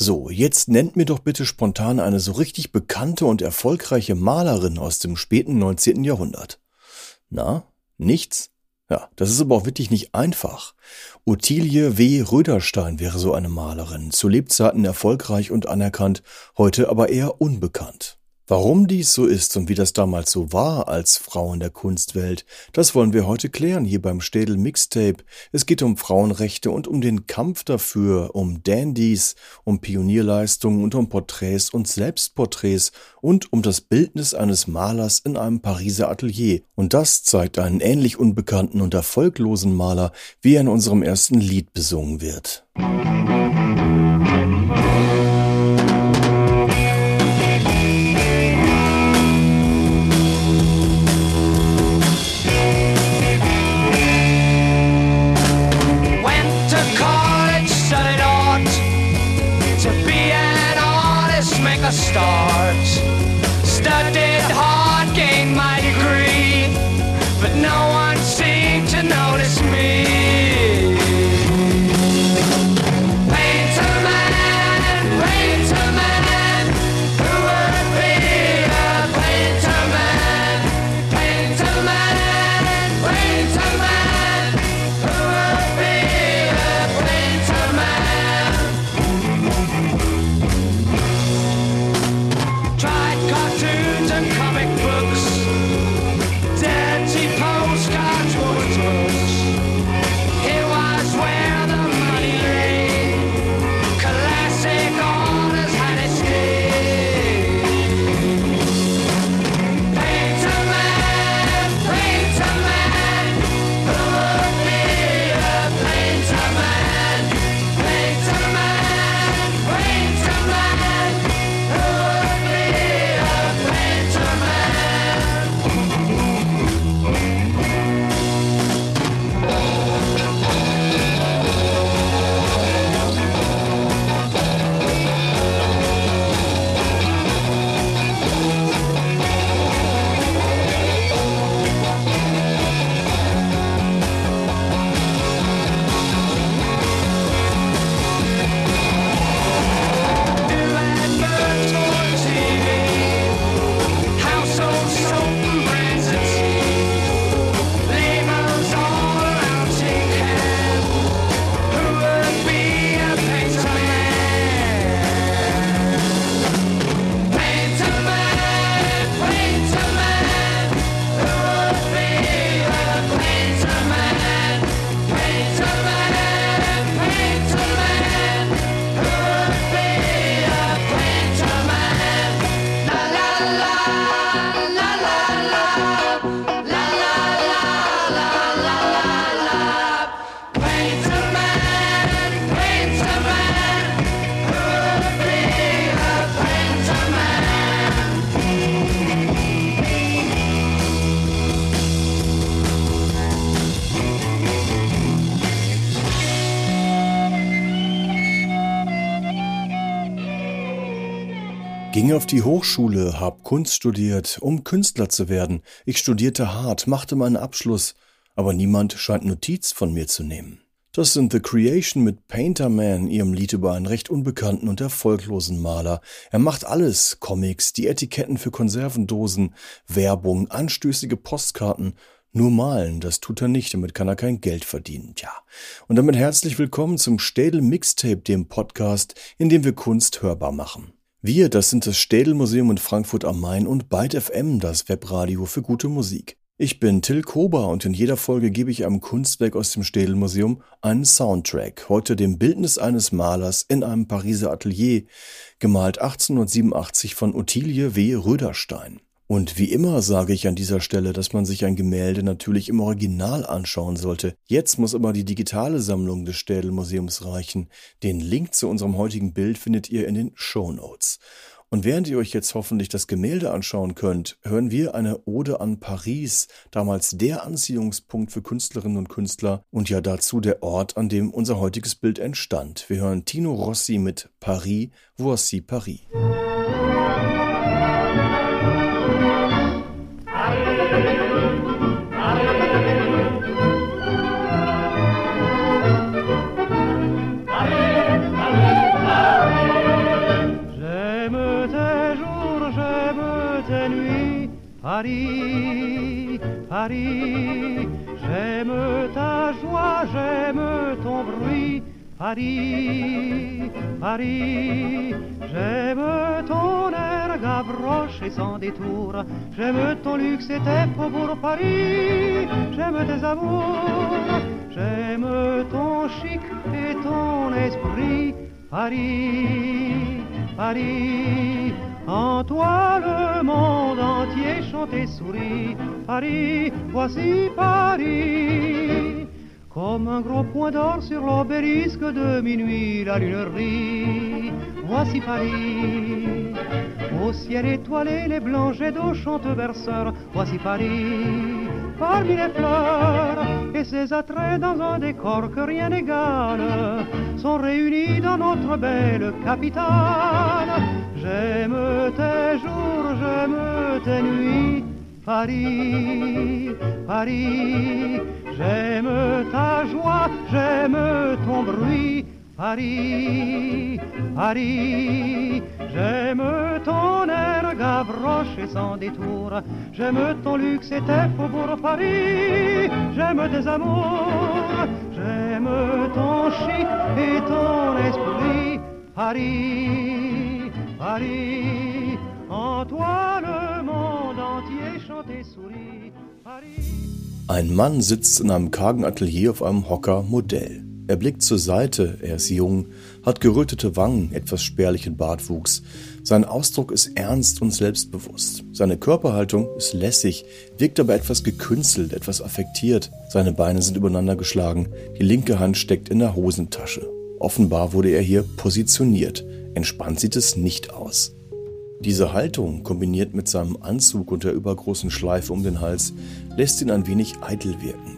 So, jetzt nennt mir doch bitte spontan eine so richtig bekannte und erfolgreiche Malerin aus dem späten 19. Jahrhundert. Na, nichts? Ja, das ist aber auch wirklich nicht einfach. Ottilie W. Röderstein wäre so eine Malerin, zu Lebzeiten erfolgreich und anerkannt, heute aber eher unbekannt. Warum dies so ist und wie das damals so war als Frau in der Kunstwelt, das wollen wir heute klären hier beim Städel Mixtape. Es geht um Frauenrechte und um den Kampf dafür, um Dandys, um Pionierleistungen und um Porträts und Selbstporträts und um das Bildnis eines Malers in einem Pariser Atelier. Und das zeigt einen ähnlich unbekannten und erfolglosen Maler, wie er in unserem ersten Lied besungen wird. Musik Ging auf die Hochschule, hab Kunst studiert, um Künstler zu werden. Ich studierte hart, machte meinen Abschluss, aber niemand scheint Notiz von mir zu nehmen. Das sind The Creation mit Painter Man, ihrem Lied über einen recht unbekannten und erfolglosen Maler. Er macht alles, Comics, die Etiketten für Konservendosen, Werbung, anstößige Postkarten. Nur malen, das tut er nicht, damit kann er kein Geld verdienen. Tja. Und damit herzlich willkommen zum Städel Mixtape, dem Podcast, in dem wir Kunst hörbar machen. Wir, das sind das Städelmuseum in Frankfurt am Main und Byte FM, das Webradio für gute Musik. Ich bin Till Kober und in jeder Folge gebe ich einem Kunstwerk aus dem Städelmuseum einen Soundtrack, heute dem Bildnis eines Malers in einem Pariser Atelier, gemalt 1887 von Ottilie W. Röderstein. Und wie immer sage ich an dieser Stelle, dass man sich ein Gemälde natürlich im Original anschauen sollte. Jetzt muss aber die digitale Sammlung des Städelmuseums reichen. Den Link zu unserem heutigen Bild findet ihr in den Show Notes. Und während ihr euch jetzt hoffentlich das Gemälde anschauen könnt, hören wir eine Ode an Paris, damals der Anziehungspunkt für Künstlerinnen und Künstler und ja dazu der Ort, an dem unser heutiges Bild entstand. Wir hören Tino Rossi mit Paris, Voici Paris. Paris, Paris, j'aime ta joie, j'aime ton bruit. Paris, Paris, j'aime ton air gavroche et sans détour. J'aime ton luxe et tes faubourgs Paris, j'aime tes amours, j'aime ton chic et ton esprit. Paris, Paris, en toi le monde entier chante et sourit. Paris, voici Paris. Comme un gros point d'or sur l'obélisque de minuit, la lune rit. Voici Paris. Au ciel étoilé, les blancs jets d'eau chantent berceurs. Voici Paris. Parmi les fleurs et ses attraits dans un décor que rien n'égale sont réunis dans notre belle capitale. J'aime tes jours, j'aime tes nuits. Paris, Paris, j'aime ta joie, j'aime ton bruit. Paris, Paris, j'aime ton air gavroche et sans détour. J'aime ton luxe et tes faubourgs Paris. J'aime tes amours, j'aime ton chic et ton esprit. Paris, Paris, en toi le monde entier chante et sourit. Paris. Ein Mann sitzt in einem kargen Atelier auf einem Hocker Modell. Er blickt zur Seite, er ist jung, hat gerötete Wangen, etwas spärlichen Bartwuchs. Sein Ausdruck ist ernst und selbstbewusst. Seine Körperhaltung ist lässig, wirkt aber etwas gekünstelt, etwas affektiert. Seine Beine sind übereinander geschlagen, die linke Hand steckt in der Hosentasche. Offenbar wurde er hier positioniert. Entspannt sieht es nicht aus. Diese Haltung, kombiniert mit seinem Anzug und der übergroßen Schleife um den Hals, lässt ihn ein wenig eitel wirken.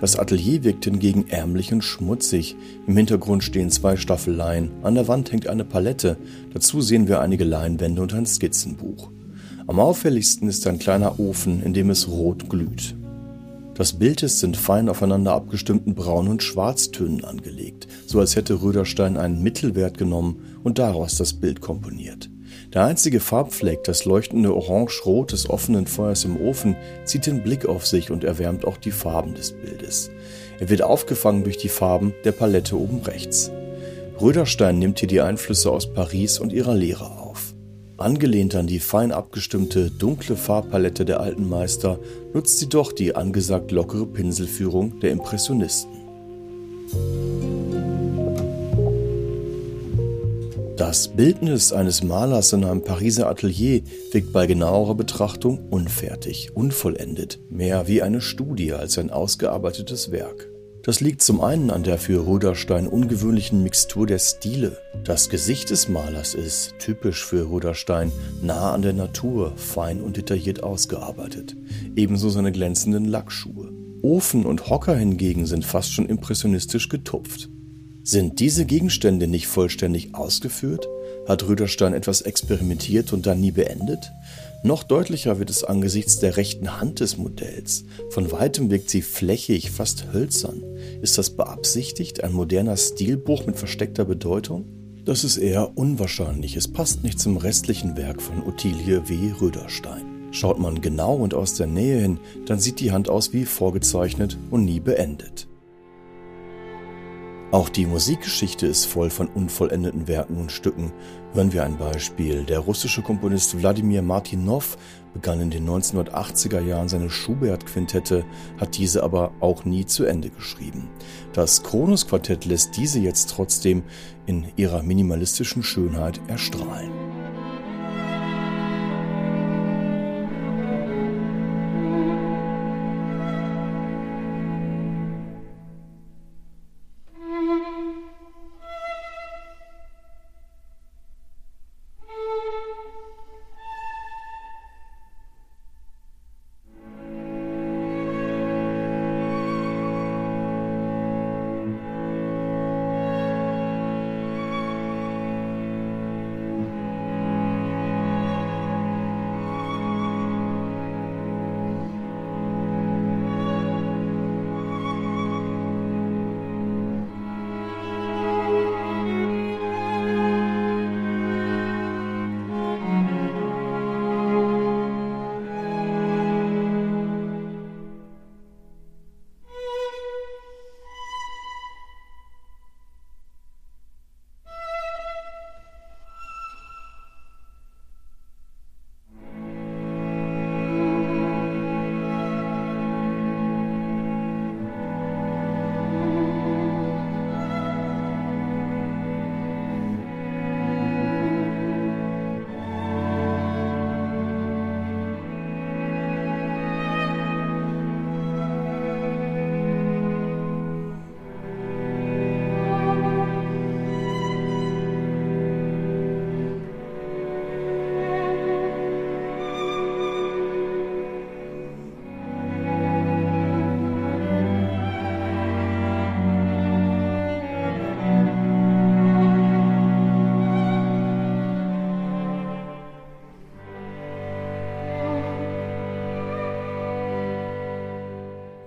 Das Atelier wirkt hingegen ärmlich und schmutzig. Im Hintergrund stehen zwei Staffeleien, an der Wand hängt eine Palette, dazu sehen wir einige Leinwände und ein Skizzenbuch. Am auffälligsten ist ein kleiner Ofen, in dem es rot glüht. Das Bild ist in fein aufeinander abgestimmten Braun- und Schwarztönen angelegt, so als hätte Röderstein einen Mittelwert genommen und daraus das Bild komponiert. Der einzige Farbfleck, das leuchtende Orange-Rot des offenen Feuers im Ofen, zieht den Blick auf sich und erwärmt auch die Farben des Bildes. Er wird aufgefangen durch die Farben der Palette oben rechts. Röderstein nimmt hier die Einflüsse aus Paris und ihrer Lehre auf. Angelehnt an die fein abgestimmte, dunkle Farbpalette der alten Meister nutzt sie doch die angesagt lockere Pinselführung der Impressionisten. Das Bildnis eines Malers in einem Pariser Atelier wirkt bei genauerer Betrachtung unfertig, unvollendet, mehr wie eine Studie als ein ausgearbeitetes Werk. Das liegt zum einen an der für Röderstein ungewöhnlichen Mixtur der Stile. Das Gesicht des Malers ist, typisch für Röderstein, nah an der Natur, fein und detailliert ausgearbeitet. Ebenso seine glänzenden Lackschuhe. Ofen und Hocker hingegen sind fast schon impressionistisch getupft. Sind diese Gegenstände nicht vollständig ausgeführt? Hat Röderstein etwas experimentiert und dann nie beendet? Noch deutlicher wird es angesichts der rechten Hand des Modells. Von weitem wirkt sie flächig, fast hölzern. Ist das beabsichtigt, ein moderner Stilbruch mit versteckter Bedeutung? Das ist eher unwahrscheinlich. Es passt nicht zum restlichen Werk von Ottilie W. Röderstein. Schaut man genau und aus der Nähe hin, dann sieht die Hand aus wie vorgezeichnet und nie beendet. Auch die Musikgeschichte ist voll von unvollendeten Werken und Stücken. Hören wir ein Beispiel. Der russische Komponist Wladimir Martinov begann in den 1980er Jahren seine Schubert-Quintette, hat diese aber auch nie zu Ende geschrieben. Das Kronos-Quartett lässt diese jetzt trotzdem in ihrer minimalistischen Schönheit erstrahlen.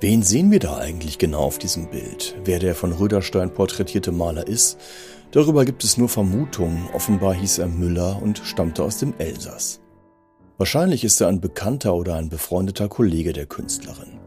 Wen sehen wir da eigentlich genau auf diesem Bild? Wer der von Röderstein porträtierte Maler ist? Darüber gibt es nur Vermutungen. Offenbar hieß er Müller und stammte aus dem Elsass. Wahrscheinlich ist er ein bekannter oder ein befreundeter Kollege der Künstlerin.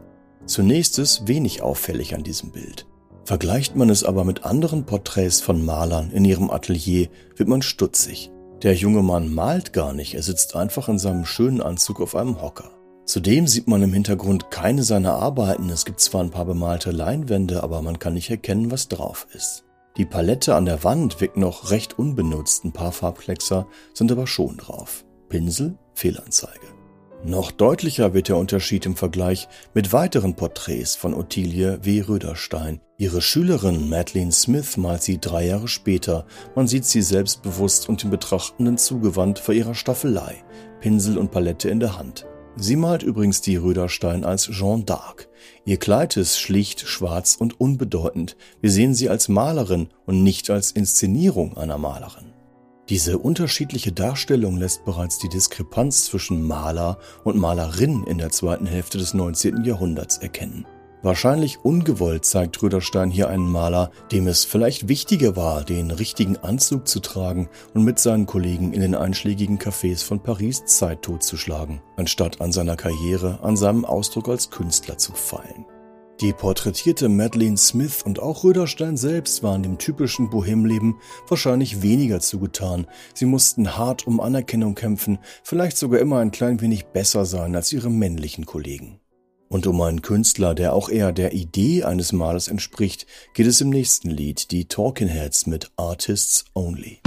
Zunächst ist wenig auffällig an diesem Bild. Vergleicht man es aber mit anderen Porträts von Malern in ihrem Atelier, wird man stutzig. Der junge Mann malt gar nicht, er sitzt einfach in seinem schönen Anzug auf einem Hocker. Zudem sieht man im Hintergrund keine seiner Arbeiten. Es gibt zwar ein paar bemalte Leinwände, aber man kann nicht erkennen, was drauf ist. Die Palette an der Wand wirkt noch recht unbenutzt, ein paar Farbkleckser sind aber schon drauf. Pinsel, Fehlanzeige. Noch deutlicher wird der Unterschied im Vergleich mit weiteren Porträts von Ottilie W. Röderstein. Ihre Schülerin Madeleine Smith malt sie drei Jahre später. Man sieht sie selbstbewusst und dem Betrachtenden zugewandt vor ihrer Staffelei, Pinsel und Palette in der Hand. Sie malt übrigens die Röderstein als Jeanne d'Arc. Ihr Kleid ist schlicht, schwarz und unbedeutend. Wir sehen sie als Malerin und nicht als Inszenierung einer Malerin. Diese unterschiedliche Darstellung lässt bereits die Diskrepanz zwischen Maler und Malerin in der zweiten Hälfte des 19. Jahrhunderts erkennen. Wahrscheinlich ungewollt zeigt Röderstein hier einen Maler, dem es vielleicht wichtiger war, den richtigen Anzug zu tragen und mit seinen Kollegen in den einschlägigen Cafés von Paris Zeit totzuschlagen, anstatt an seiner Karriere, an seinem Ausdruck als Künstler zu feilen. Die porträtierte Madeleine Smith und auch Röderstein selbst waren dem typischen Bohemleben wahrscheinlich weniger zugetan. Sie mussten hart um Anerkennung kämpfen, vielleicht sogar immer ein klein wenig besser sein als ihre männlichen Kollegen. Und um einen Künstler, der auch eher der Idee eines Malers entspricht, geht es im nächsten Lied, die Talking Heads mit Artists Only.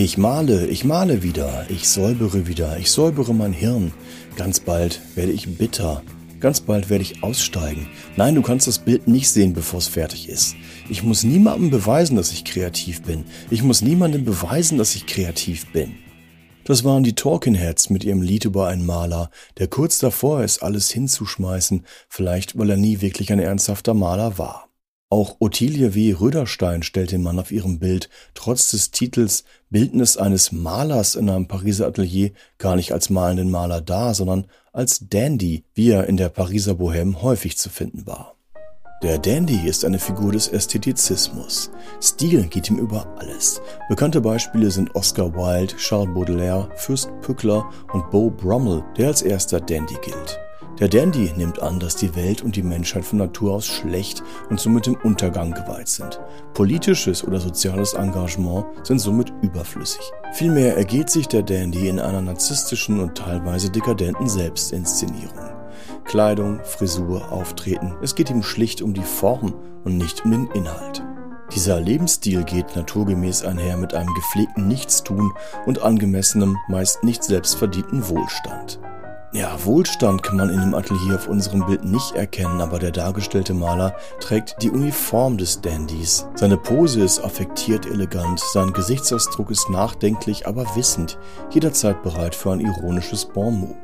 Ich male, ich male wieder, ich säubere wieder, ich säubere mein Hirn. Ganz bald werde ich bitter. Ganz bald werde ich aussteigen. Nein, du kannst das Bild nicht sehen, bevor es fertig ist. Ich muss niemandem beweisen, dass ich kreativ bin. Ich muss niemandem beweisen, dass ich kreativ bin. Das waren die Talking Heads mit ihrem Lied über einen Maler, der kurz davor ist, alles hinzuschmeißen, vielleicht weil er nie wirklich ein ernsthafter Maler war. Auch Ottilie W. Röderstein stellt den Mann auf ihrem Bild trotz des Titels Bildnis eines Malers in einem Pariser Atelier gar nicht als malenden Maler dar, sondern als Dandy, wie er in der Pariser Bohème häufig zu finden war. Der Dandy ist eine Figur des Ästhetizismus. Stil geht ihm über alles. Bekannte Beispiele sind Oscar Wilde, Charles Baudelaire, Fürst Pückler und Beau Brummel, der als erster Dandy gilt. Der Dandy nimmt an, dass die Welt und die Menschheit von Natur aus schlecht und somit dem Untergang geweiht sind. Politisches oder soziales Engagement sind somit überflüssig. Vielmehr ergeht sich der Dandy in einer narzisstischen und teilweise dekadenten Selbstinszenierung. Kleidung, Frisur, Auftreten, es geht ihm schlicht um die Form und nicht um den Inhalt. Dieser Lebensstil geht naturgemäß einher mit einem gepflegten Nichtstun und angemessenem, meist nicht selbstverdienten Wohlstand. Ja, Wohlstand kann man in dem Atelier auf unserem Bild nicht erkennen, aber der dargestellte Maler trägt die Uniform des Dandys. Seine Pose ist affektiert elegant, sein Gesichtsausdruck ist nachdenklich, aber wissend, jederzeit bereit für ein ironisches Bon mot.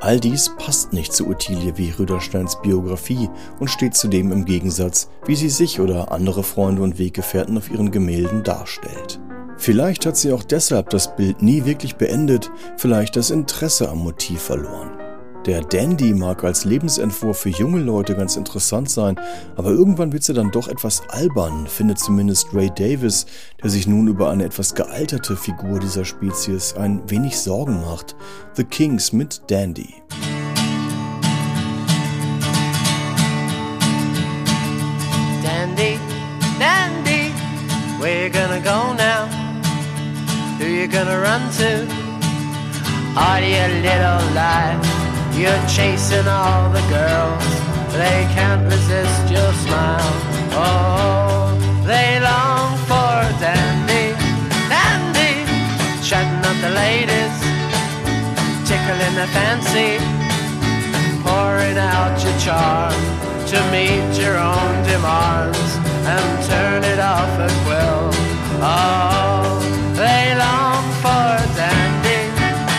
All dies passt nicht zu Ottilie wie Rüdersteins Biografie und steht zudem im Gegensatz, wie sie sich oder andere Freunde und Weggefährten auf ihren Gemälden darstellt. Vielleicht hat sie auch deshalb das Bild nie wirklich beendet, vielleicht das Interesse am Motiv verloren. Der Dandy mag als Lebensentwurf für junge Leute ganz interessant sein, aber irgendwann wird sie dann doch etwas albern, findet zumindest Ray Davis, der sich nun über eine etwas gealterte Figur dieser Spezies ein wenig Sorgen macht. The Kings mit Dandy. Dandy, Dandy, where you gonna go now? Who you gonna run to? Are you little life? You're chasing all the girls. They can't resist your smile. Oh, they long for dandy, dandy, chatting up the ladies, tickling their fancy, pouring out your charm to meet your own demands and turn it off at will. Oh. For dandy,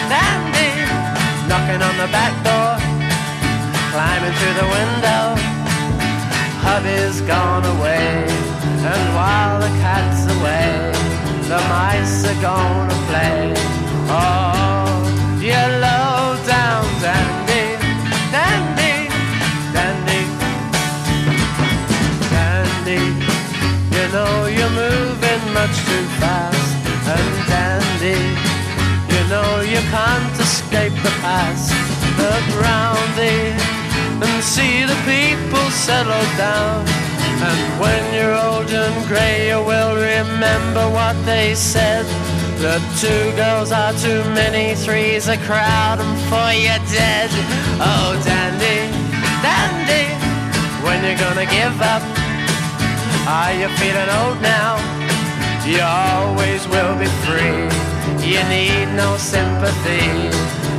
dandy, knocking on the back door, climbing through the window. Hubby's gone away, and while the cat's away, the mice are gonna play. Oh, you low down dandy, dandy, dandy, dandy. You know you're moving much too fast know you can't escape the past. Look round thee and see the people settle down. And when you're old and grey, you will remember what they said. The two girls are too many, three's a crowd, and four you're dead. Oh, dandy, dandy, when you gonna give up? Are you feeling old now? You always will be free. You need no sympathy.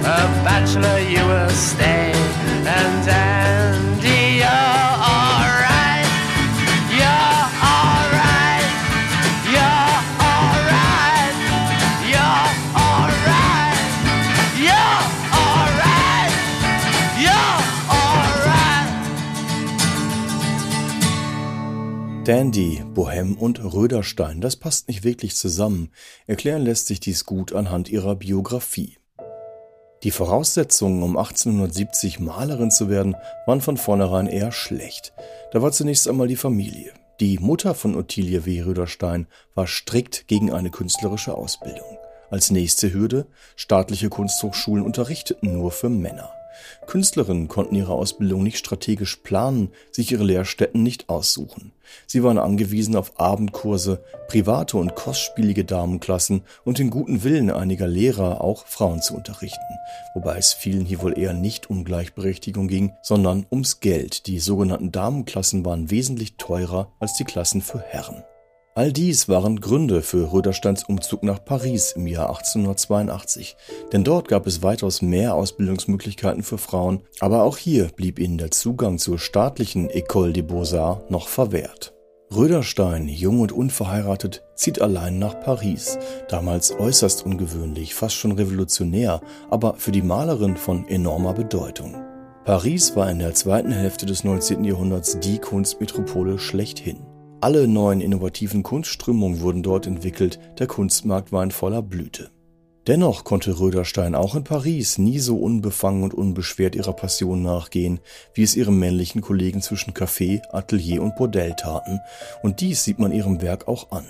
A bachelor, you will stay. And Andy, Dandy Bohem und Röderstein, das passt nicht wirklich zusammen. Erklären lässt sich dies gut anhand ihrer Biografie. Die Voraussetzungen, um 1870 Malerin zu werden, waren von vornherein eher schlecht. Da war zunächst einmal die Familie. Die Mutter von Ottilie W. Röderstein war strikt gegen eine künstlerische Ausbildung. Als nächste Hürde, staatliche Kunsthochschulen unterrichteten nur für Männer. Künstlerinnen konnten ihre Ausbildung nicht strategisch planen, sich ihre Lehrstätten nicht aussuchen. Sie waren angewiesen auf Abendkurse, private und kostspielige Damenklassen und den guten Willen einiger Lehrer, auch Frauen zu unterrichten. Wobei es vielen hier wohl eher nicht um Gleichberechtigung ging, sondern ums Geld. Die sogenannten Damenklassen waren wesentlich teurer als die Klassen für Herren. All dies waren Gründe für Rödersteins Umzug nach Paris im Jahr 1882, denn dort gab es weitaus mehr Ausbildungsmöglichkeiten für Frauen, aber auch hier blieb ihnen der Zugang zur staatlichen École des Beaux-Arts noch verwehrt. Röderstein, jung und unverheiratet, zieht allein nach Paris, damals äußerst ungewöhnlich, fast schon revolutionär, aber für die Malerin von enormer Bedeutung. Paris war in der zweiten Hälfte des 19. Jahrhunderts die Kunstmetropole schlechthin. Alle neuen innovativen Kunstströmungen wurden dort entwickelt, der Kunstmarkt war in voller Blüte. Dennoch konnte Röderstein auch in Paris nie so unbefangen und unbeschwert ihrer Passion nachgehen, wie es ihre männlichen Kollegen zwischen Café, Atelier und Bordell taten, und dies sieht man ihrem Werk auch an.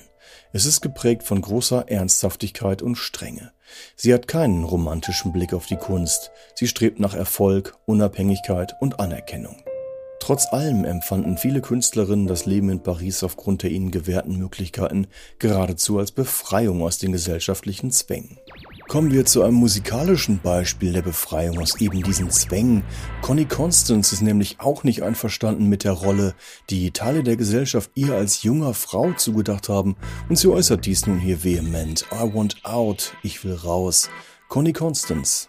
Es ist geprägt von großer Ernsthaftigkeit und Strenge. Sie hat keinen romantischen Blick auf die Kunst, sie strebt nach Erfolg, Unabhängigkeit und Anerkennung. Trotz allem empfanden viele Künstlerinnen das Leben in Paris aufgrund der ihnen gewährten Möglichkeiten geradezu als Befreiung aus den gesellschaftlichen Zwängen. Kommen wir zu einem musikalischen Beispiel der Befreiung aus eben diesen Zwängen. Connie Constance ist nämlich auch nicht einverstanden mit der Rolle, die Teile der Gesellschaft ihr als junger Frau zugedacht haben, und sie äußert dies nun hier vehement. I want out, ich will raus. Connie Constance.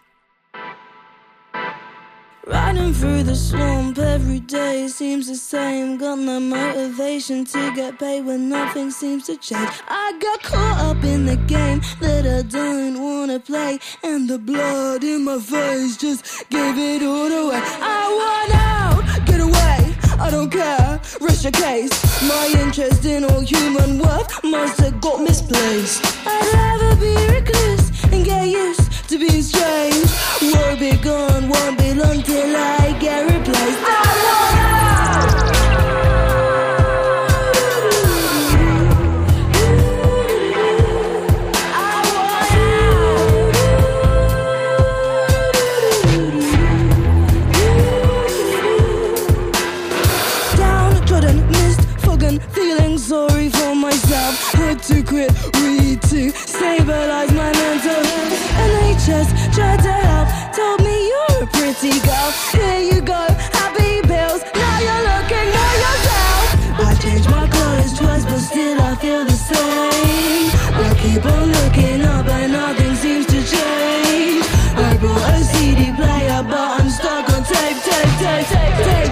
Riding through the swamp every day seems the same. Got no motivation to get paid when nothing seems to change. I got caught up in the game that I don't wanna play, and the blood in my face just gave it all away. I want out, get away. I don't care, rest your case. My interest in all human worth must have got misplaced. I'd rather be recluse and get used to be strange. Won't be gone, won't be long till I get replaced. I want feeling sorry for myself. Had to quit, read to stabilize my mental health. NHS tried to help, told me you're a pretty girl. Here you go, happy pills. Now you're looking at yourself. I changed my clothes twice, but still I feel the same. I keep on looking up, and nothing seems to change. I bought a CD player, but I'm stuck on tape, tape, tape, tape, tape,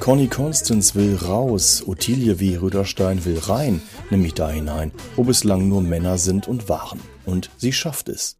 Connie Constance will raus, Ottilie wie Röderstein will rein, nämlich da hinein, wo bislang nur Männer sind und waren. Und sie schafft es.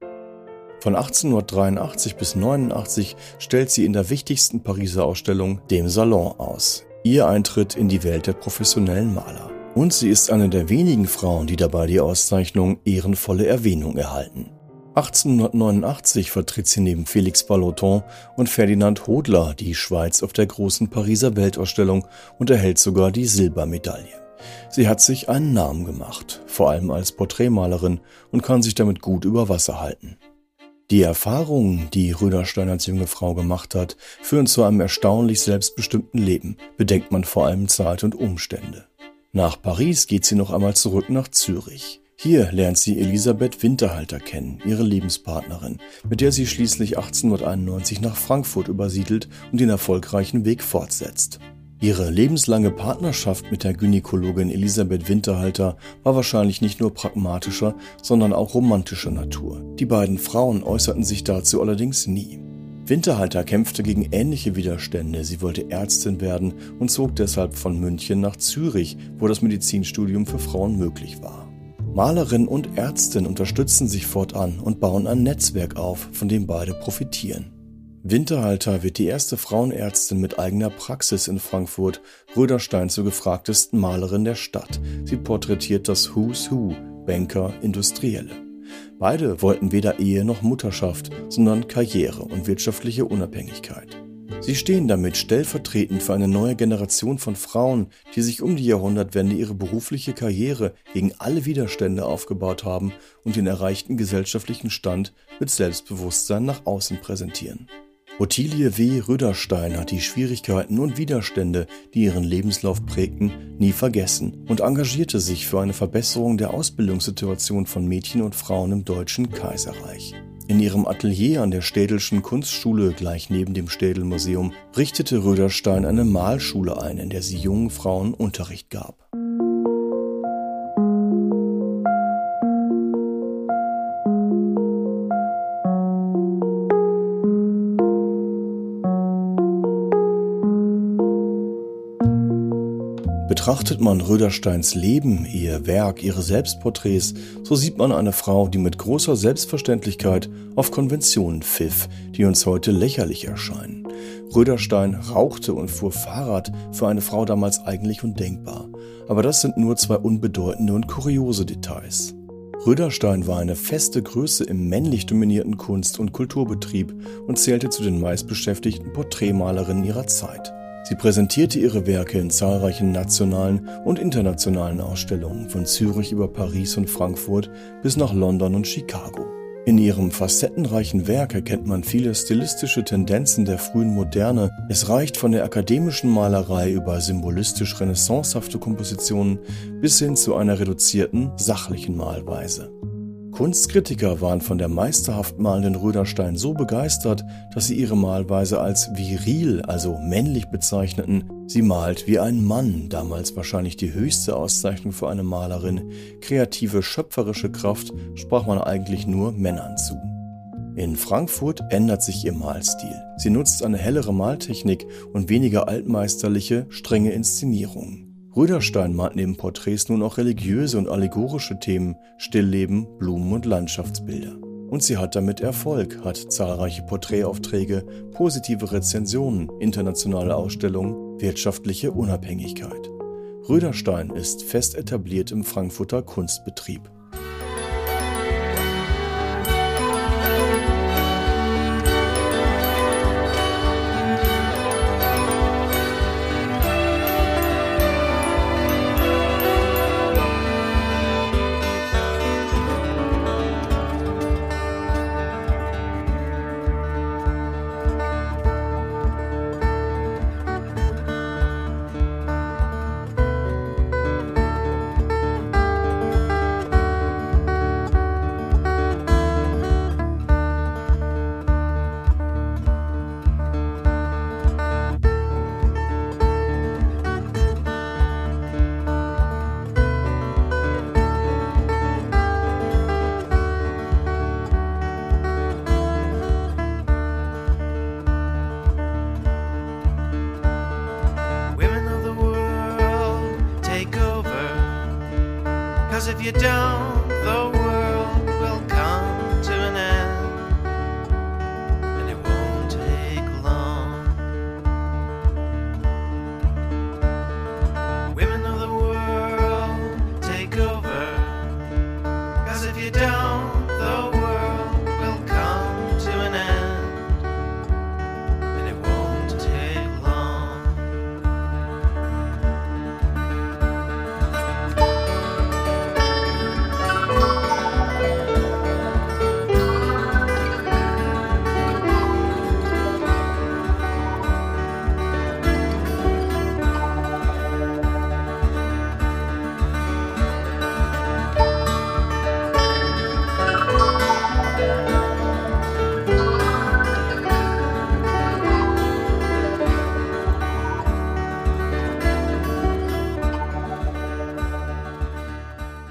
Von 1883 bis 89 stellt sie in der wichtigsten Pariser Ausstellung, dem Salon, aus. Ihr Eintritt in die Welt der professionellen Maler. Und sie ist eine der wenigen Frauen, die dabei die Auszeichnung ehrenvolle Erwähnung erhalten. 1889 vertritt sie neben Félix Balloton und Ferdinand Hodler die Schweiz auf der großen Pariser Weltausstellung und erhält sogar die Silbermedaille. Sie hat sich einen Namen gemacht, vor allem als Porträtmalerin und kann sich damit gut über Wasser halten. Die Erfahrungen, die Röderstein als junge Frau gemacht hat, führen zu einem erstaunlich selbstbestimmten Leben, bedenkt man vor allem Zeit und Umstände. Nach Paris geht sie noch einmal zurück nach Zürich. Hier lernt sie Elisabeth Winterhalter kennen, ihre Lebenspartnerin, mit der sie schließlich 1891 nach Frankfurt übersiedelt und den erfolgreichen Weg fortsetzt. Ihre lebenslange Partnerschaft mit der Gynäkologin Elisabeth Winterhalter war wahrscheinlich nicht nur pragmatischer, sondern auch romantischer Natur. Die beiden Frauen äußerten sich dazu allerdings nie. Winterhalter kämpfte gegen ähnliche Widerstände. Sie wollte Ärztin werden und zog deshalb von München nach Zürich, wo das Medizinstudium für Frauen möglich war. Malerin und Ärztin unterstützen sich fortan und bauen ein Netzwerk auf, von dem beide profitieren. Winterhalter wird die erste Frauenärztin mit eigener Praxis in Frankfurt, Röderstein zur gefragtesten Malerin der Stadt. Sie porträtiert das Who's Who, Banker, Industrielle. Beide wollten weder Ehe noch Mutterschaft, sondern Karriere und wirtschaftliche Unabhängigkeit. Sie stehen damit stellvertretend für eine neue Generation von Frauen, die sich um die Jahrhundertwende ihre berufliche Karriere gegen alle Widerstände aufgebaut haben und den erreichten gesellschaftlichen Stand mit Selbstbewusstsein nach außen präsentieren. Ottilie W. Röderstein hat die Schwierigkeiten und Widerstände, die ihren Lebenslauf prägten, nie vergessen und engagierte sich für eine Verbesserung der Ausbildungssituation von Mädchen und Frauen im Deutschen Kaiserreich. In ihrem Atelier an der Städelschen Kunstschule gleich neben dem Städelmuseum richtete Röderstein eine Malschule ein, in der sie jungen Frauen Unterricht gab. Betrachtet man Rödersteins Leben, ihr Werk, ihre Selbstporträts, so sieht man eine Frau, die mit großer Selbstverständlichkeit auf Konventionen pfiff, die uns heute lächerlich erscheinen. Röderstein rauchte und fuhr Fahrrad, für eine Frau damals eigentlich undenkbar. Aber das sind nur zwei unbedeutende und kuriose Details. Röderstein war eine feste Größe im männlich dominierten Kunst- und Kulturbetrieb und zählte zu den meistbeschäftigten Porträtmalerinnen ihrer Zeit. Sie präsentierte ihre Werke in zahlreichen nationalen und internationalen Ausstellungen von Zürich über Paris und Frankfurt bis nach London und Chicago. In ihrem facettenreichen Werk erkennt man viele stilistische Tendenzen der frühen Moderne. Es reicht von der akademischen Malerei über symbolistisch renaissancehafte Kompositionen bis hin zu einer reduzierten, sachlichen Malweise. Kunstkritiker waren von der meisterhaft malenden Röderstein so begeistert, dass sie ihre Malweise als viril, also männlich bezeichneten. Sie malt wie ein Mann, damals wahrscheinlich die höchste Auszeichnung für eine Malerin. Kreative, schöpferische Kraft sprach man eigentlich nur Männern zu. In Frankfurt ändert sich ihr Malstil. Sie nutzt eine hellere Maltechnik und weniger altmeisterliche, strenge Inszenierungen. Röderstein malt neben Porträts nun auch religiöse und allegorische Themen, Stillleben, Blumen und Landschaftsbilder. Und sie hat damit Erfolg, hat zahlreiche Porträtaufträge, positive Rezensionen, internationale Ausstellungen, wirtschaftliche Unabhängigkeit. Röderstein ist fest etabliert im Frankfurter Kunstbetrieb.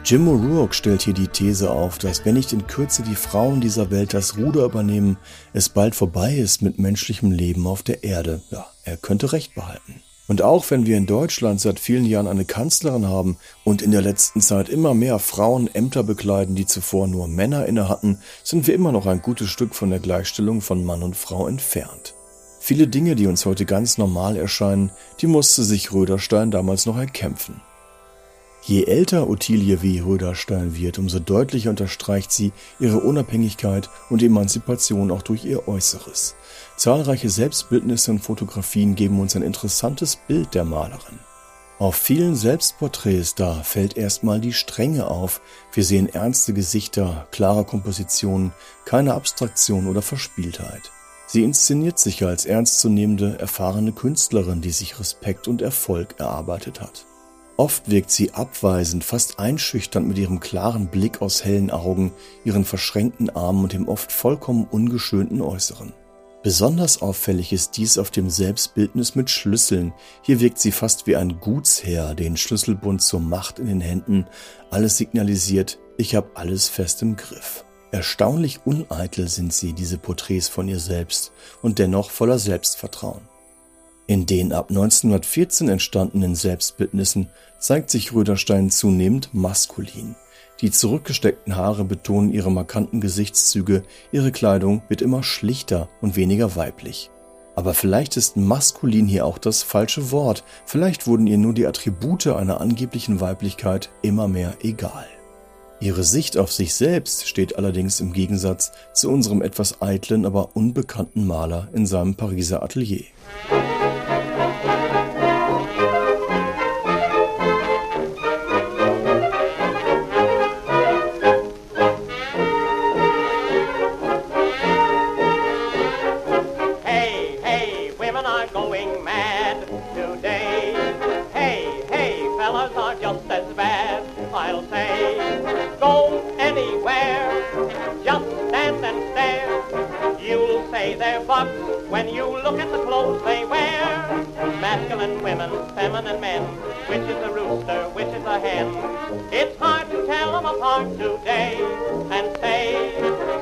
Jim O'Rourke stellt hier die These auf, dass wenn nicht in Kürze die Frauen dieser Welt das Ruder übernehmen, es bald vorbei ist mit menschlichem Leben auf der Erde. Ja, er könnte recht behalten. Und auch wenn wir in Deutschland seit vielen Jahren eine Kanzlerin haben und in der letzten Zeit immer mehr Frauen Ämter bekleiden, die zuvor nur Männer inne hatten, sind wir immer noch ein gutes Stück von der Gleichstellung von Mann und Frau entfernt. Viele Dinge, die uns heute ganz normal erscheinen, die musste sich Röderstein damals noch erkämpfen. Je älter Ottilie W. Röderstein wird, umso deutlicher unterstreicht sie ihre Unabhängigkeit und Emanzipation auch durch ihr Äußeres. Zahlreiche Selbstbildnisse und Fotografien geben uns ein interessantes Bild der Malerin. Auf vielen Selbstporträts da fällt erstmal die Strenge auf. Wir sehen ernste Gesichter, klare Kompositionen, keine Abstraktion oder Verspieltheit. Sie inszeniert sich als ernstzunehmende, erfahrene Künstlerin, die sich Respekt und Erfolg erarbeitet hat. Oft wirkt sie abweisend, fast einschüchternd mit ihrem klaren Blick aus hellen Augen, ihren verschränkten Armen und dem oft vollkommen ungeschönten Äußeren. Besonders auffällig ist dies auf dem Selbstbildnis mit Schlüsseln. Hier wirkt sie fast wie ein Gutsherr, den Schlüsselbund zur Macht in den Händen. Alles signalisiert, ich habe alles fest im Griff. Erstaunlich uneitel sind sie, diese Porträts von ihr selbst, und dennoch voller Selbstvertrauen. In den ab 1914 entstandenen Selbstbildnissen zeigt sich Röderstein zunehmend maskulin. Die zurückgesteckten Haare betonen ihre markanten Gesichtszüge, ihre Kleidung wird immer schlichter und weniger weiblich. Aber vielleicht ist maskulin hier auch das falsche Wort, vielleicht wurden ihr nur die Attribute einer angeblichen Weiblichkeit immer mehr egal. Ihre Sicht auf sich selbst steht allerdings im Gegensatz zu unserem etwas eitlen, aber unbekannten Maler in seinem Pariser Atelier. When you look at the clothes they wear. Masculine women, feminine men, which is a rooster, which is a hen. It's hard to tell them apart today and say,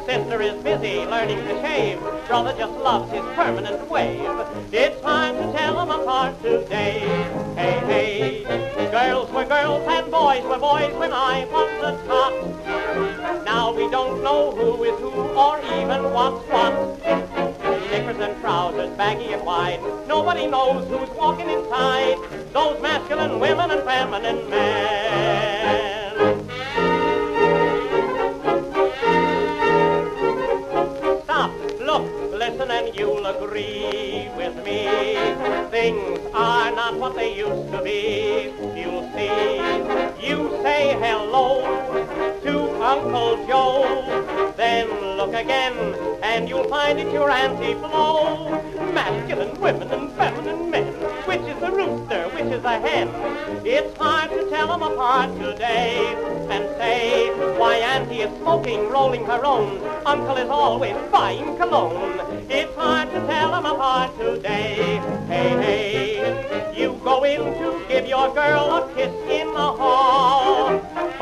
sister is busy learning to shave, brother just loves his permanent wave. It's hard to tell them apart today. Hey, hey, girls were girls and boys were boys when I was a tot. Now we don't know who is who or even what's what knickers and trousers, baggy and wide. Nobody knows who's walking inside those masculine women and feminine men. And you'll agree with me. Things are not what they used to be. You'll see. You say hello to Uncle Joe, then look again, and you'll find it your anti-flow. Masculine women and feminine men, which is a rooster, which is a hen? It's hard to tell them apart today, and say, why Auntie is smoking, rolling her own, Uncle is always buying cologne. It's hard to tell them apart today. Hey, hey, you go in to give your girl a kiss in the hall.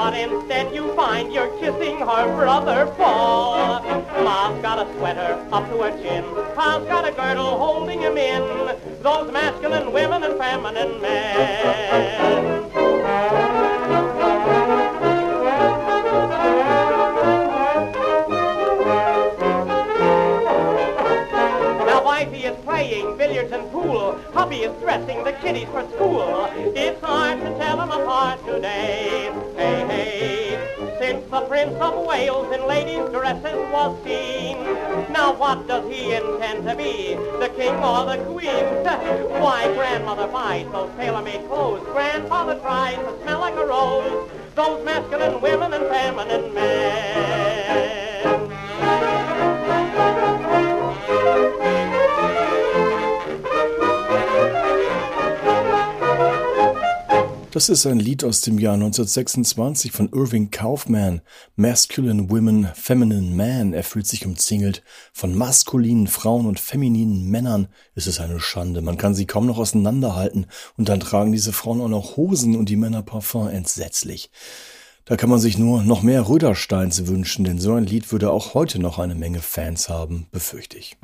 But instead you find you're kissing her brother Paul. Ma's got a sweater up to her chin. Pa's got a girdle holding him in. Those masculine women and feminine men. Now wifey is playing billiards and pool. Hubby is dressing the kiddies for school. It's hard to tell them apart today. The Prince of Wales in ladies' dresses was seen. Now what does he intend to be, the king or the queen? Why, grandmother buys those tailor-made clothes. Grandfather tries to smell like a rose. Those masculine women and feminine men. Das ist ein Lied aus dem Jahr 1926 von Irving Kaufman. Masculine Women, Feminine Man. Er fühlt sich umzingelt von maskulinen Frauen und femininen Männern. Es ist eine Schande. Man kann sie kaum noch auseinanderhalten. Und dann tragen diese Frauen auch noch Hosen und die Männer Parfum. Entsetzlich. Da kann man sich nur noch mehr Rödersteins wünschen, denn so ein Lied würde auch heute noch eine Menge Fans haben, befürchte ich.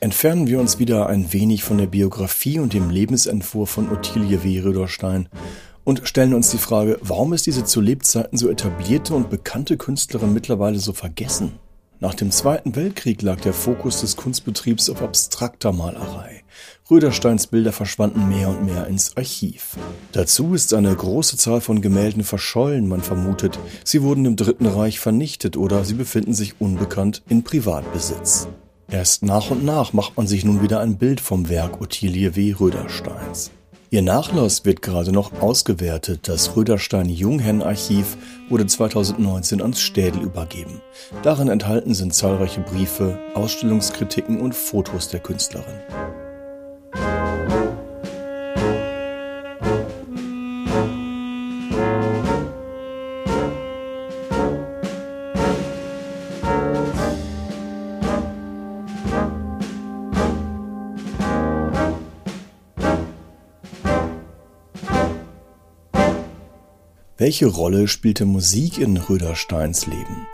Entfernen wir uns wieder ein wenig von der Biografie und dem Lebensentwurf von Ottilie W. Röderstein und stellen uns die Frage, warum ist diese zu Lebzeiten so etablierte und bekannte Künstlerin mittlerweile so vergessen? Nach dem Zweiten Weltkrieg lag der Fokus des Kunstbetriebs auf abstrakter Malerei. Rödersteins Bilder verschwanden mehr und mehr ins Archiv. Dazu ist eine große Zahl von Gemälden verschollen, man vermutet, sie wurden im Dritten Reich vernichtet oder sie befinden sich unbekannt in Privatbesitz. Erst nach und nach macht man sich nun wieder ein Bild vom Werk Ottilie W. Rödersteins. Ihr Nachlass wird gerade noch ausgewertet. Das Röderstein-Junghen-Archiv wurde 2019 ans Städel übergeben. Darin enthalten sind zahlreiche Briefe, Ausstellungskritiken und Fotos der Künstlerin. Welche Rolle spielte Musik in Rödersteins Leben?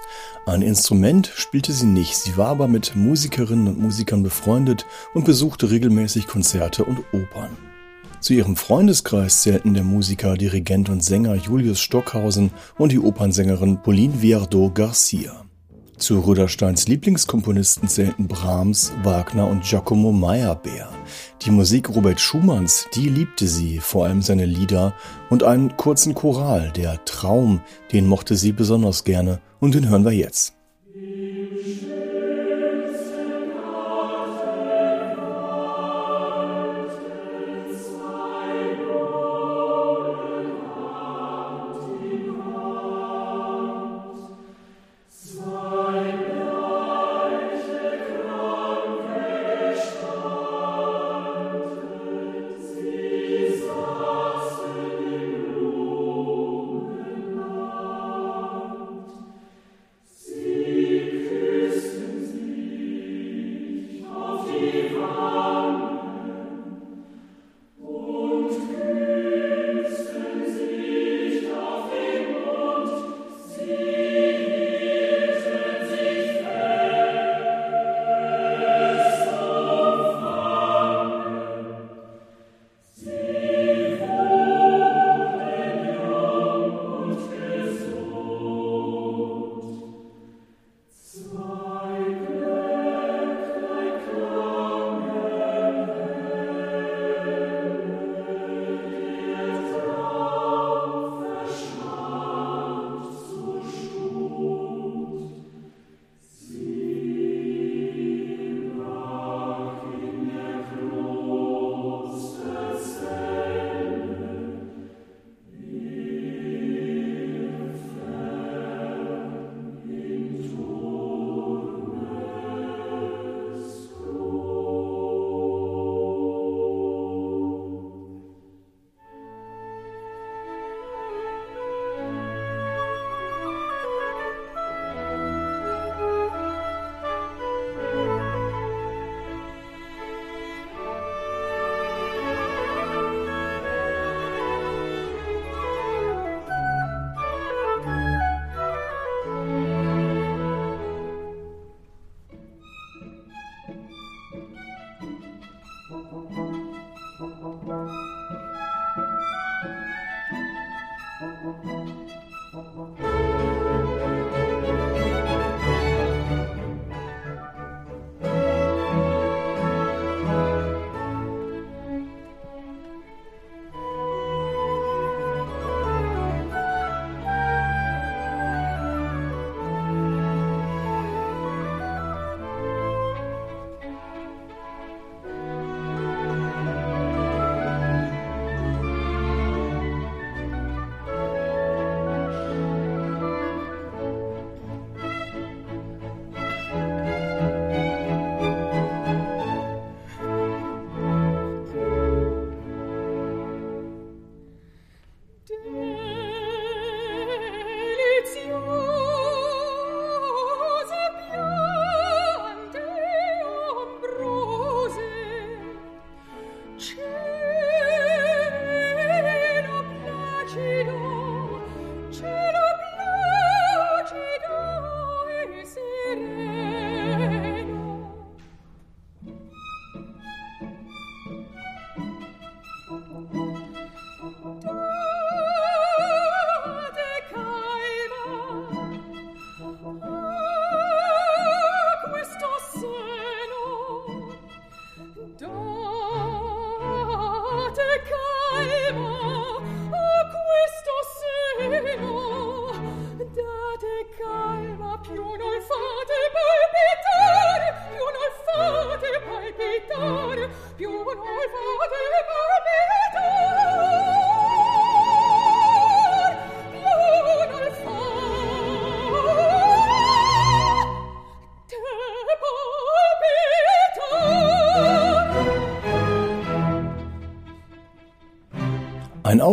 Ein Instrument spielte sie nicht, sie war aber mit Musikerinnen und Musikern befreundet und besuchte regelmäßig Konzerte und Opern. Zu ihrem Freundeskreis zählten der Musiker, Dirigent und Sänger Julius Stockhausen und die Opernsängerin Pauline Viardot Garcia. Zu Rödersteins Lieblingskomponisten zählten Brahms, Wagner und Giacomo Meyerbeer. Die Musik Robert Schumanns, die liebte sie, vor allem seine Lieder und einen kurzen Choral, der Traum, den mochte sie besonders gerne und den hören wir jetzt.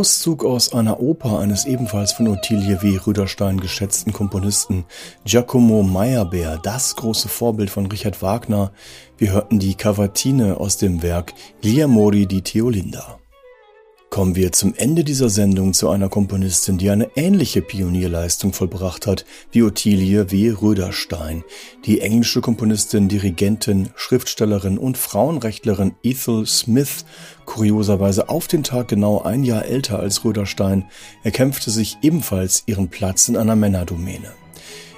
Auszug aus einer Oper eines ebenfalls von Ottilie W. Rüderstein geschätzten Komponisten Giacomo Meyerbeer, das große Vorbild von Richard Wagner. Wir hörten die Cavatine aus dem Werk Gli Amori di Teolinda. Kommen wir zum Ende dieser Sendung zu einer Komponistin, die eine ähnliche Pionierleistung vollbracht hat wie Ottilie W. Röderstein. Die englische Komponistin, Dirigentin, Schriftstellerin und Frauenrechtlerin Ethel Smith, kurioserweise auf den Tag genau ein Jahr älter als Röderstein, erkämpfte sich ebenfalls ihren Platz in einer Männerdomäne.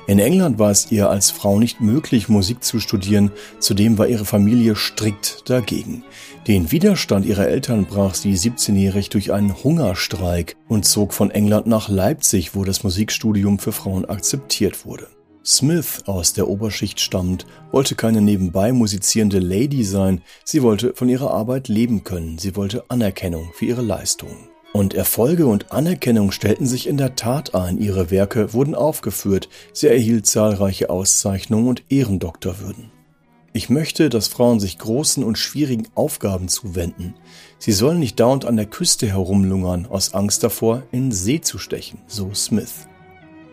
In England war es ihr als Frau nicht möglich, Musik zu studieren, zudem war ihre Familie strikt dagegen. Den Widerstand ihrer Eltern brach sie 17-jährig durch einen Hungerstreik und zog von England nach Leipzig, wo das Musikstudium für Frauen akzeptiert wurde. Smith, aus der Oberschicht stammt, wollte keine nebenbei musizierende Lady sein, sie wollte von ihrer Arbeit leben können, sie wollte Anerkennung für ihre Leistungen. Und Erfolge und Anerkennung stellten sich in der Tat ein, ihre Werke wurden aufgeführt, sie erhielt zahlreiche Auszeichnungen und Ehrendoktorwürden. Ich möchte, dass Frauen sich großen und schwierigen Aufgaben zuwenden. Sie sollen nicht dauernd an der Küste herumlungern, aus Angst davor, in See zu stechen, so Smith.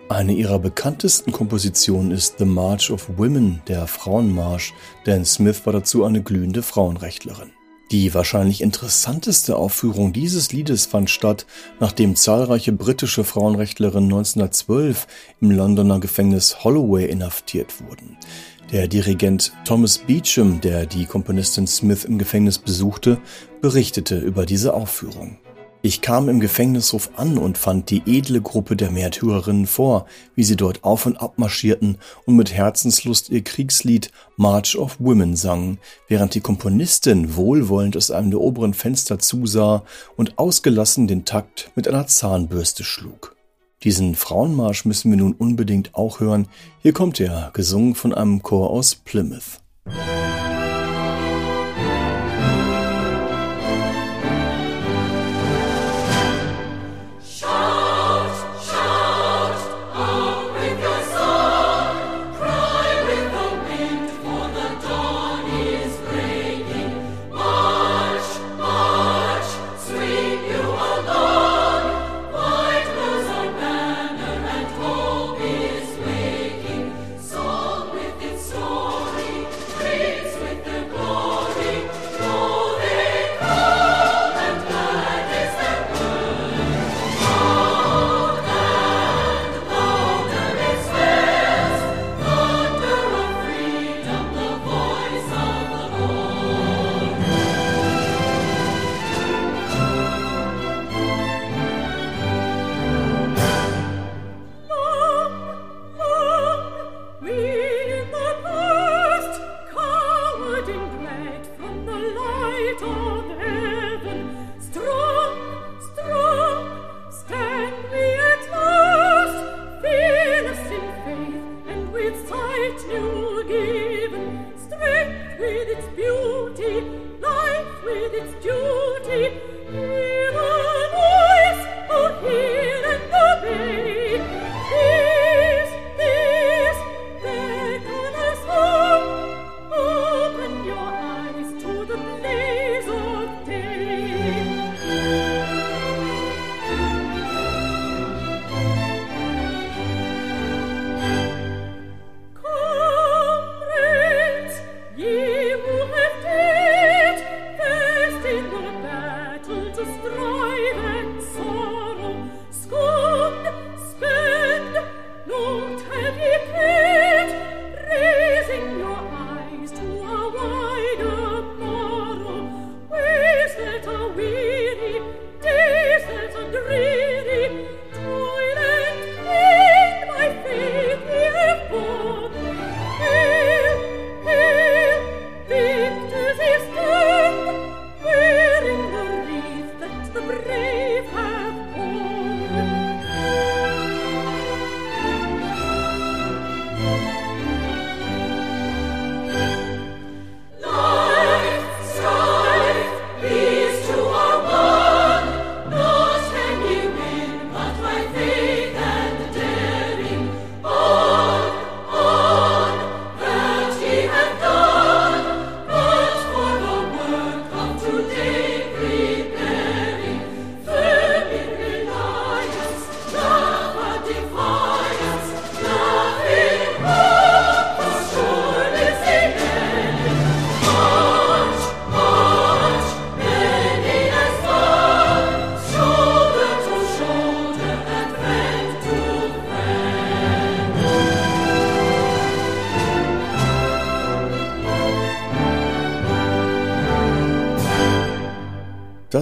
Eine ihrer bekanntesten Kompositionen ist The March of Women, der Frauenmarsch, denn Smith war dazu eine glühende Frauenrechtlerin. Die wahrscheinlich interessanteste Aufführung dieses Liedes fand statt, nachdem zahlreiche britische Frauenrechtlerinnen 1912 im Londoner Gefängnis Holloway inhaftiert wurden. Der Dirigent Thomas Beecham, der die Komponistin Smith im Gefängnis besuchte, berichtete über diese Aufführung. Ich kam im Gefängnishof an und fand die edle Gruppe der Märtyrerinnen vor, wie sie dort auf und ab marschierten und mit Herzenslust ihr Kriegslied March of Women sangen, während die Komponistin wohlwollend aus einem der oberen Fenster zusah und ausgelassen den Takt mit einer Zahnbürste schlug. Diesen Frauenmarsch müssen wir nun unbedingt auch hören. Hier kommt er, gesungen von einem Chor aus Plymouth.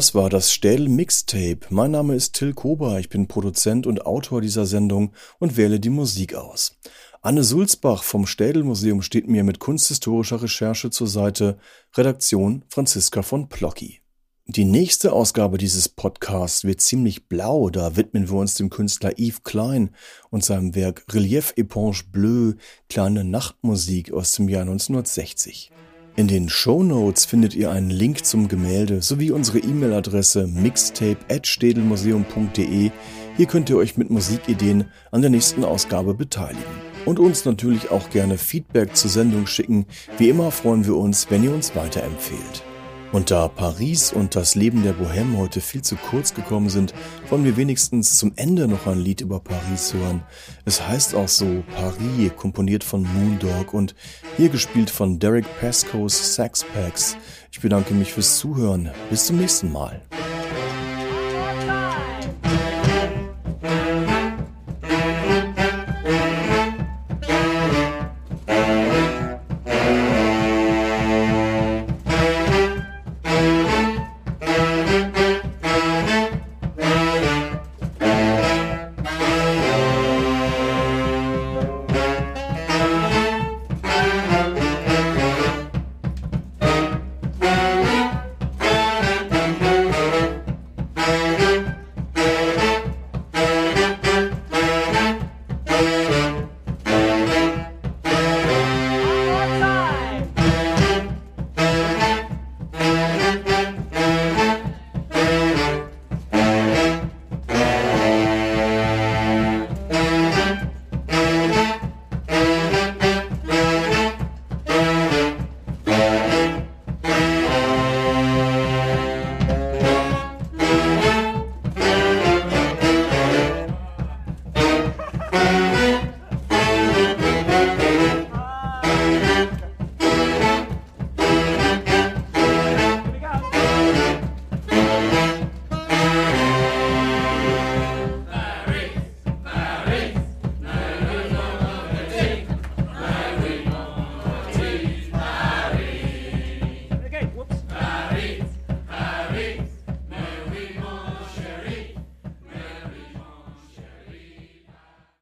Das war das Städel Mixtape. Mein Name ist Till Kober, ich bin Produzent und Autor dieser Sendung und wähle die Musik aus. Anne Sulzbach vom Städel Museum steht mir mit kunsthistorischer Recherche zur Seite, Redaktion Franziska von Plocki. Die nächste Ausgabe dieses Podcasts wird ziemlich blau, da widmen wir uns dem Künstler Yves Klein und seinem Werk Relief Éponge Bleu, kleine Nachtmusik aus dem Jahr 1960. In den Show Notes findet ihr einen Link zum Gemälde sowie unsere E-Mail-Adresse mixtape@städelmuseum.de. Hier könnt ihr euch mit Musikideen an der nächsten Ausgabe beteiligen. Und uns natürlich auch gerne Feedback zur Sendung schicken. Wie immer freuen wir uns, wenn ihr uns weiterempfehlt. Und da Paris und das Leben der Bohème heute viel zu kurz gekommen sind, wollen wir wenigstens zum Ende noch ein Lied über Paris hören. Es heißt auch so Paris, komponiert von Moondog und hier gespielt von Derek Pascoe's Sax Packs. Ich bedanke mich fürs Zuhören. Bis zum nächsten Mal.